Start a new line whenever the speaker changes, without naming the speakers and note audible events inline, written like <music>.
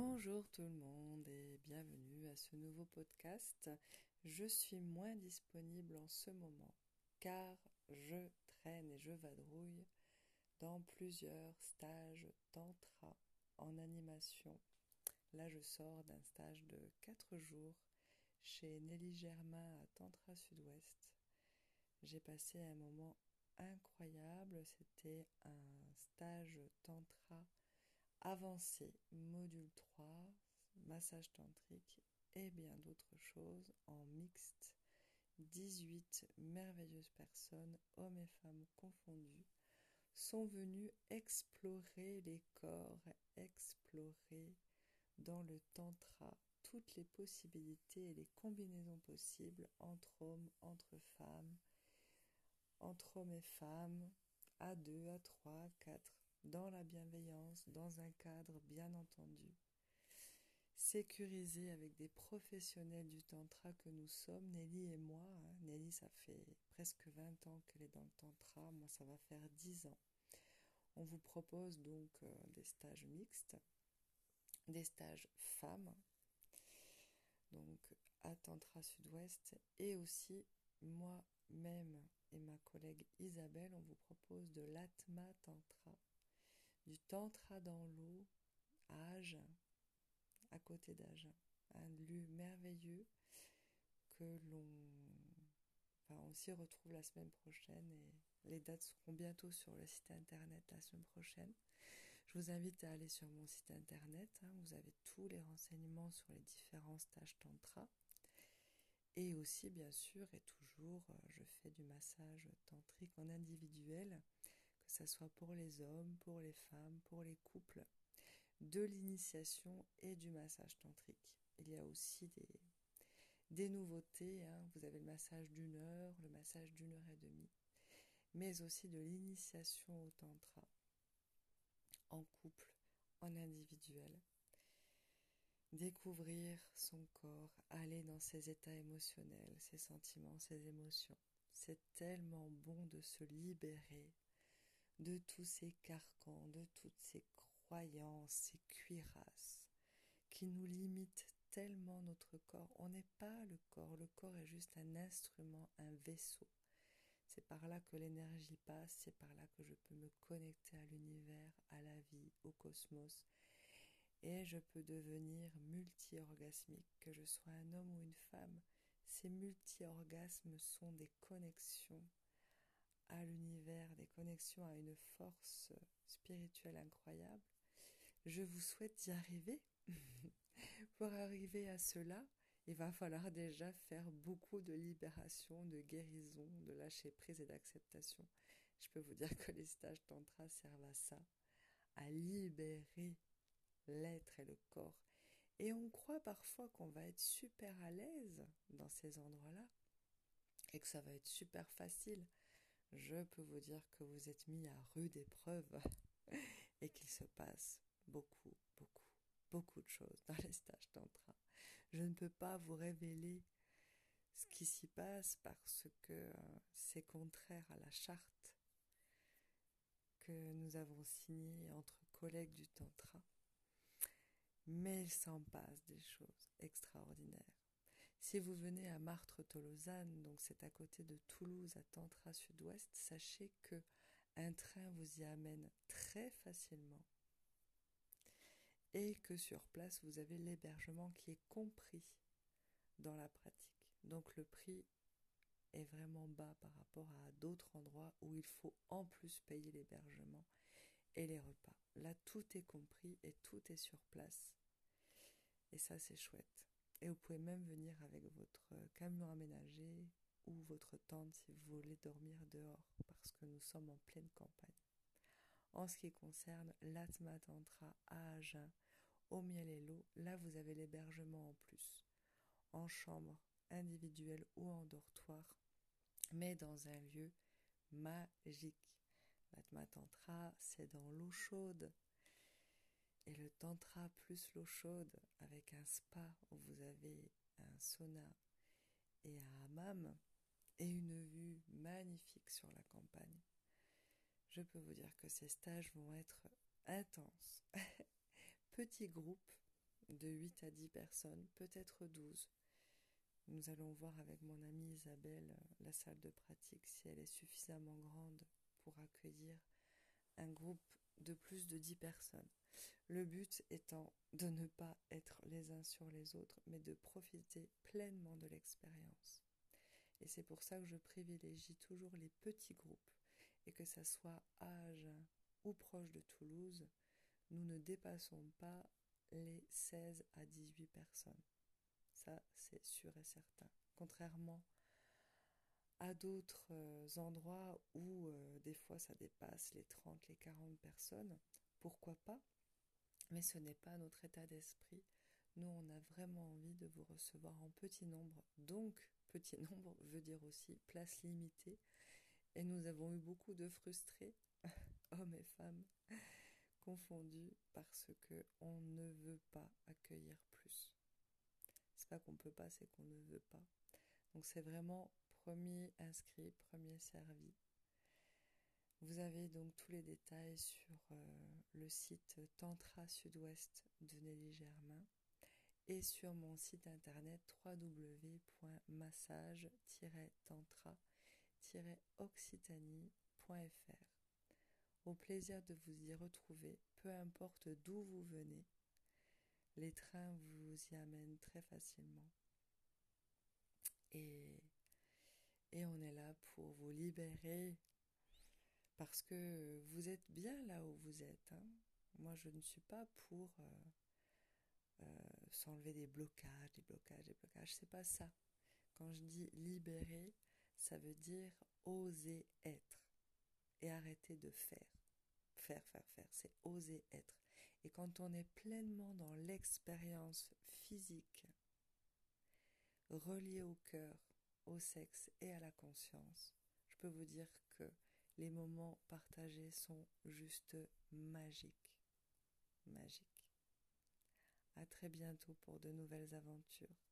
Bonjour tout le monde et bienvenue à ce nouveau podcast. Je suis moins disponible en ce moment car je traîne et je vadrouille dans plusieurs stages tantra en animation. Là, je sors d'un stage de 4 jours chez Nelly Germain à Tantra Sud-Ouest. J'ai passé un moment incroyable. C'était un stage tantra avancé, module 3, massage tantrique et bien d'autres choses en mixte. 18 merveilleuses personnes, hommes et femmes confondus, sont venus explorer les corps, explorer dans le tantra toutes les possibilités et les combinaisons possibles entre hommes, entre femmes, entre hommes et femmes, à deux, à trois, à quatre, dans la bienveillance, dans un cadre bien entendu, sécurisé avec des professionnels du tantra que nous sommes, Nelly et moi. Hein. Nelly, ça fait presque 20 ans qu'elle est dans le tantra, moi ça va faire 10 ans. On vous propose donc euh, des stages mixtes, des stages femmes, donc à Tantra Sud-Ouest, et aussi moi-même et ma collègue Isabelle, on vous propose de l'Atma Tantra du tantra dans l'eau à Agen, à côté d'Agen. Un lieu merveilleux que l'on on s'y retrouve la semaine prochaine et les dates seront bientôt sur le site internet la semaine prochaine. Je vous invite à aller sur mon site internet, hein. vous avez tous les renseignements sur les différents stages tantra. Et aussi, bien sûr, et toujours, euh, je fais du massage tantrique en individuel que ce soit pour les hommes, pour les femmes, pour les couples, de l'initiation et du massage tantrique. Il y a aussi des, nouveautés. Hein. Vous avez le massage d'une heure, le massage d'une heure et demie, mais aussi de l'initiation au tantra en couple, en individuel. Découvrir son corps, aller dans ses états émotionnels, ses sentiments, ses émotions. C'est tellement bon de se libérer de tous ces carcans, de toutes ces croyances, ces cuirasses qui nous limitent tellement notre corps. On n'est pas le corps, le corps est juste un instrument, un vaisseau. C'est par là que l'énergie passe, c'est par là que je peux me connecter à l'univers, à la vie, au cosmos. Et je peux devenir multi-orgasmique, que je sois un homme ou une femme. Ces multi-orgasmes sont des connexions à l'univers, des connexions à une force spirituelle incroyable. Je vous souhaite d'y arriver. <laughs> Pour arriver à cela, il va falloir déjà faire beaucoup de libération, de guérison, de lâcher prise et d'acceptation. Je peux vous dire que les stages tantra servent à ça, à libérer l'être et le corps. Et on croit parfois qu'on va être super à l'aise dans ces endroits-là et que ça va être super facile je peux vous dire que vous êtes mis à rude épreuve <laughs> et qu'il se passe beaucoup, beaucoup, beaucoup de choses dans les stages tantra. Je ne peux pas vous révéler ce qui s'y passe parce que euh, c'est contraire à la charte que nous avons signée entre collègues du tantra. Mais il s'en passe des choses extraordinaires. Si vous venez à Martre-Tolosane, donc c'est à côté de Toulouse, à Tantra Sud-Ouest, sachez que un train vous y amène très facilement et que sur place vous avez l'hébergement qui est compris dans la pratique. Donc le prix est vraiment bas par rapport à d'autres endroits où il faut en plus payer l'hébergement et les repas. Là, tout est compris et tout est sur place. Et ça, c'est chouette. Et vous pouvez même venir avec votre camion aménagé ou votre tente si vous voulez dormir dehors, parce que nous sommes en pleine campagne. En ce qui concerne l'Atma Tantra à Agen, au miel et l'eau, là vous avez l'hébergement en plus, en chambre individuelle ou en dortoir, mais dans un lieu magique. L'Atma Tantra, c'est dans l'eau chaude, et le tantra plus l'eau chaude avec un spa où vous avez un sauna et un hammam et une vue magnifique sur la campagne. Je peux vous dire que ces stages vont être intenses. <laughs> Petit groupe, de 8 à 10 personnes, peut-être 12. Nous allons voir avec mon amie Isabelle la salle de pratique si elle est suffisamment grande pour accueillir un groupe de plus de 10 personnes. Le but étant de ne pas être les uns sur les autres, mais de profiter pleinement de l'expérience. Et c'est pour ça que je privilégie toujours les petits groupes, et que ça soit âge ou proche de Toulouse, nous ne dépassons pas les 16 à 18 personnes. Ça, c'est sûr et certain. Contrairement à d'autres euh, endroits où euh, des fois ça dépasse les 30, les 40 personnes, pourquoi pas? Mais ce n'est pas notre état d'esprit. Nous, on a vraiment envie de vous recevoir en petit nombre. Donc, petit <laughs> nombre veut dire aussi place limitée. Et nous avons eu beaucoup de frustrés, <laughs> hommes et femmes, confondus parce que on ne veut pas accueillir plus. C'est pas qu'on peut pas, c'est qu'on ne veut pas. Donc c'est vraiment premier inscrit, premier servi. Vous avez donc tous les détails sur euh, le site Tantra Sud-Ouest de Nelly Germain et sur mon site internet www.massage-tantra-occitanie.fr. Au plaisir de vous y retrouver, peu importe d'où vous venez. Les trains vous y amènent très facilement. Et et on est là pour vous libérer parce que vous êtes bien là où vous êtes. Hein. Moi, je ne suis pas pour euh, euh, s'enlever des blocages, des blocages, des blocages. C'est pas ça. Quand je dis libérer, ça veut dire oser être et arrêter de faire. Faire, faire, faire. C'est oser être. Et quand on est pleinement dans l'expérience physique, reliée au cœur, au sexe et à la conscience, je peux vous dire que les moments partagés sont juste magiques. Magiques. À très bientôt pour de nouvelles aventures.